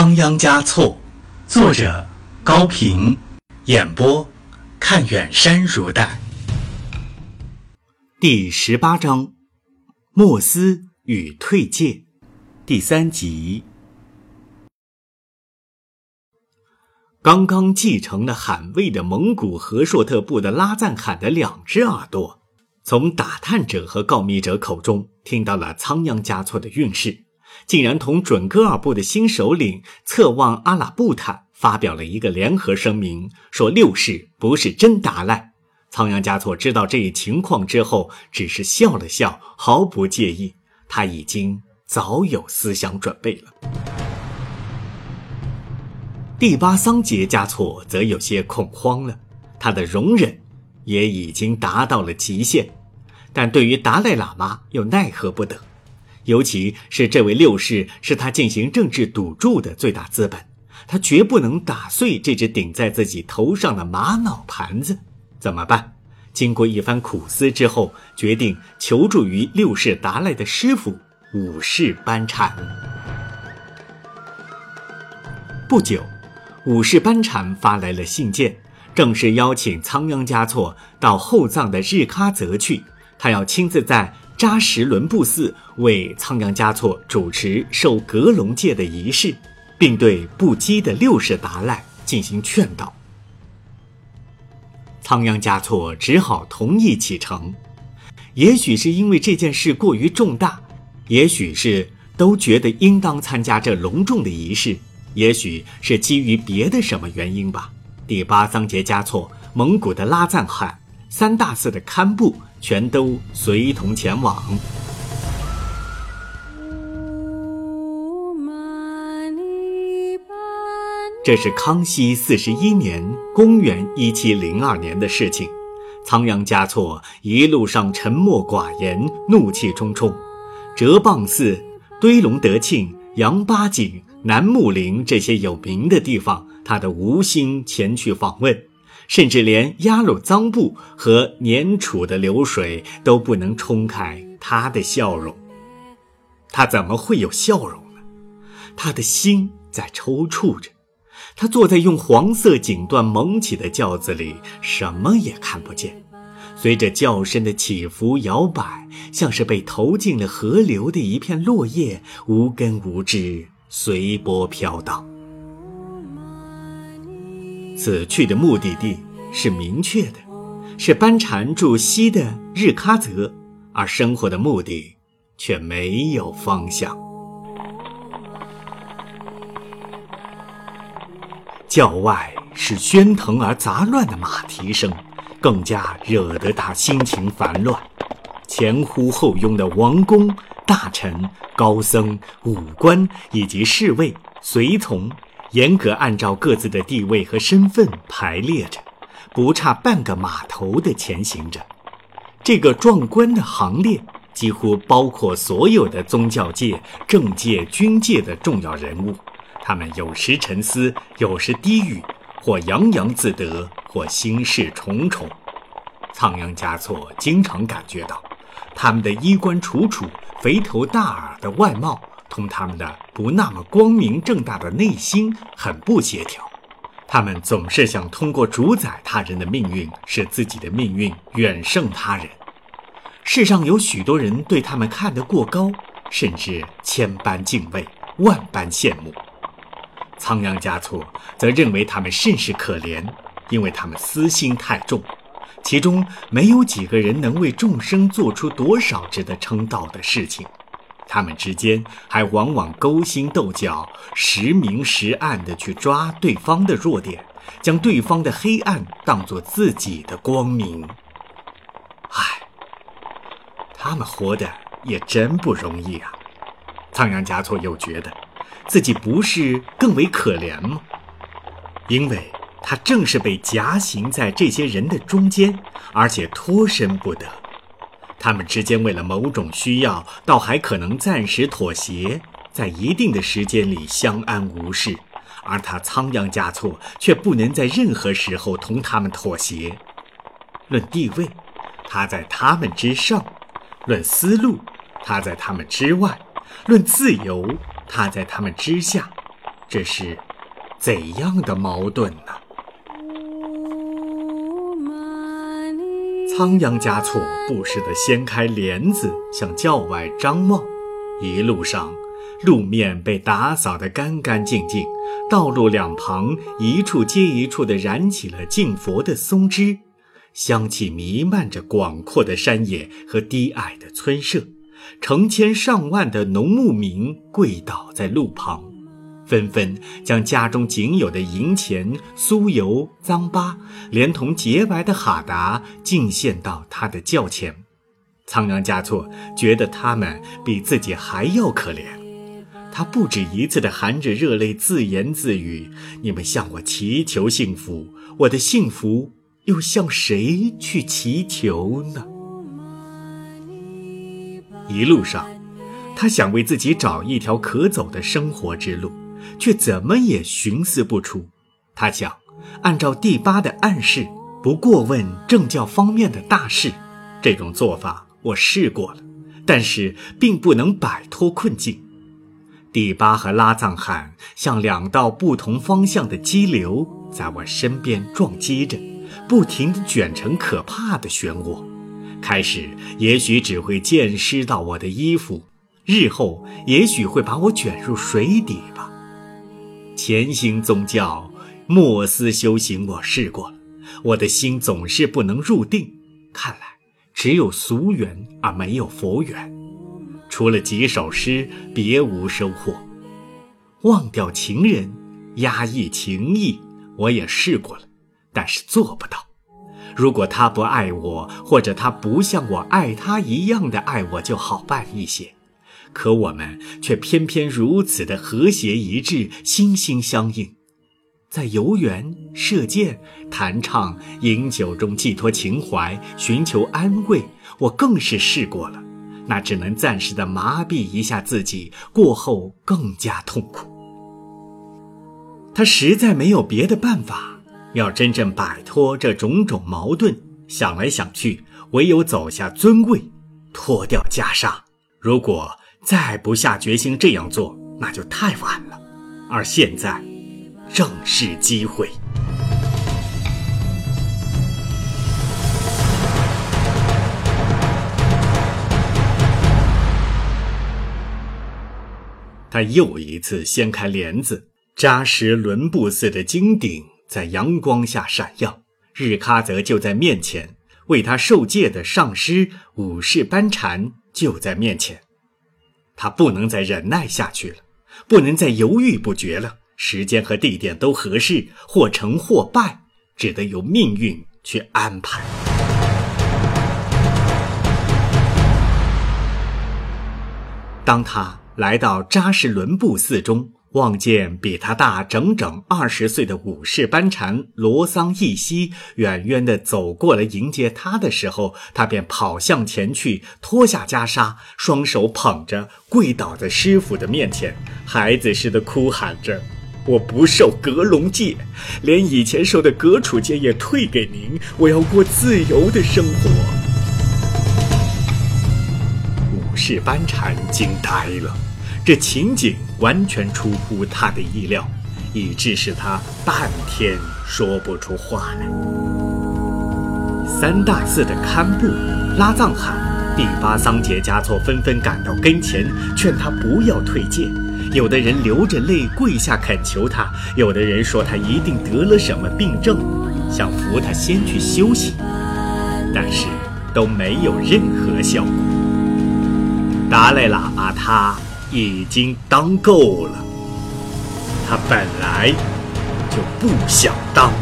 仓央嘉措，作者高平，演播看远山如黛。第十八章：莫斯与退界，第三集。刚刚继承了汗位的蒙古和硕特部的拉赞罕的两只耳朵，从打探者和告密者口中听到了仓央嘉措的运势。竟然同准噶尔部的新首领策旺阿拉布坦发表了一个联合声明，说六世不是真达赖。仓央嘉措知道这一情况之后，只是笑了笑，毫不介意。他已经早有思想准备了。第八桑杰嘉措则有些恐慌了，他的容忍也已经达到了极限，但对于达赖喇嘛又奈何不得。尤其是这位六世是他进行政治赌注的最大资本，他绝不能打碎这只顶在自己头上的玛瑙盘子。怎么办？经过一番苦思之后，决定求助于六世达赖的师傅五世班禅。不久，五世班禅发来了信件，正式邀请仓央嘉措到后藏的日喀则去，他要亲自在。扎什伦布寺为仓央嘉措主持受格隆戒的仪式，并对不羁的六世达赖进行劝导。仓央嘉措只好同意启程。也许是因为这件事过于重大，也许是都觉得应当参加这隆重的仪式，也许是基于别的什么原因吧。第八桑杰嘉措、蒙古的拉赞汗、三大寺的堪布。全都随同前往。这是康熙四十一年（公元一七零二年）的事情。仓央嘉措一路上沉默寡言，怒气冲冲。哲蚌寺、堆龙德庆、杨八景、南木林这些有名的地方，他都无心前去访问。甚至连鸭肉脏布和粘杵的流水都不能冲开他的笑容，他怎么会有笑容呢？他的心在抽搐着，他坐在用黄色锦缎蒙起的轿子里，什么也看不见。随着轿身的起伏摇摆，像是被投进了河流的一片落叶，无根无枝，随波飘荡。此去的目的地是明确的，是班禅住西的日喀则，而生活的目的却没有方向。教外是喧腾而杂乱的马蹄声，更加惹得他心情烦乱。前呼后拥的王公、大臣、高僧、武官以及侍卫、随从。严格按照各自的地位和身份排列着，不差半个码头的前行着。这个壮观的行列几乎包括所有的宗教界、政界、军界的重要人物。他们有时沉思，有时低语，或洋洋自得，或心事重重。仓央嘉措经常感觉到，他们的衣冠楚楚、肥头大耳的外貌。同他们的不那么光明正大的内心很不协调，他们总是想通过主宰他人的命运，使自己的命运远胜他人。世上有许多人对他们看得过高，甚至千般敬畏，万般羡慕。仓央嘉措则认为他们甚是可怜，因为他们私心太重，其中没有几个人能为众生做出多少值得称道的事情。他们之间还往往勾心斗角，时明时暗地去抓对方的弱点，将对方的黑暗当作自己的光明。唉，他们活得也真不容易啊！仓央嘉措又觉得，自己不是更为可怜吗？因为他正是被夹行在这些人的中间，而且脱身不得。他们之间为了某种需要，倒还可能暂时妥协，在一定的时间里相安无事，而他仓央嘉措却不能在任何时候同他们妥协。论地位，他在他们之上；论思路，他在他们之外；论自由，他在他们之下。这是怎样的矛盾呢？仓央嘉措不时地掀开帘子向教外张望，一路上，路面被打扫得干干净净，道路两旁一处接一处地燃起了敬佛的松枝，香气弥漫着广阔的山野和低矮的村舍。成千上万的农牧民跪倒在路旁，纷纷将家中仅有的银钱、酥油、脏巴，连同洁白的哈达敬献到他的轿前。仓央嘉措觉得他们比自己还要可怜，他不止一次地含着热泪自言自语：“你们向我祈求幸福，我的幸福又向谁去祈求呢？”一路上，他想为自己找一条可走的生活之路，却怎么也寻思不出。他想，按照第八的暗示，不过问政教方面的大事，这种做法我试过了，但是并不能摆脱困境。第八和拉藏汗像两道不同方向的激流，在我身边撞击着，不停地卷成可怕的漩涡。开始也许只会溅湿到我的衣服，日后也许会把我卷入水底。潜心宗教，莫思修行，我试过了，我的心总是不能入定。看来只有俗缘而没有佛缘，除了几首诗，别无收获。忘掉情人，压抑情意，我也试过了，但是做不到。如果他不爱我，或者他不像我爱他一样的爱我，就好办一些。可我们却偏偏如此的和谐一致，心心相印，在游园、射箭、弹唱、饮酒中寄托情怀，寻求安慰。我更是试过了，那只能暂时的麻痹一下自己，过后更加痛苦。他实在没有别的办法。要真正摆脱这种种矛盾，想来想去，唯有走下尊位，脱掉袈裟。如果再不下决心这样做，那就太晚了。而现在，正是机会。他又一次掀开帘子，扎实伦布寺的金顶。在阳光下闪耀，日喀则就在面前，为他受戒的上师五世班禅就在面前，他不能再忍耐下去了，不能再犹豫不决了。时间和地点都合适，或成或败，只得由命运去安排。当他来到扎什伦布寺中。望见比他大整整二十岁的武士班禅罗桑一西远远地走过来迎接他的时候，他便跑向前去，脱下袈裟，双手捧着，跪倒在师傅的面前，孩子似的哭喊着：“我不受格隆戒，连以前受的格楚戒也退给您，我要过自由的生活。”武士班禅惊呆了。这情景完全出乎他的意料，以致使他半天说不出话来。三大寺的堪布、拉藏汗、第八桑杰嘉措纷纷赶到跟前，劝他不要退戒。有的人流着泪跪下恳求他，有的人说他一定得了什么病症，想扶他先去休息，但是都没有任何效果。达赖喇嘛他。已经当够了，他本来就不想当。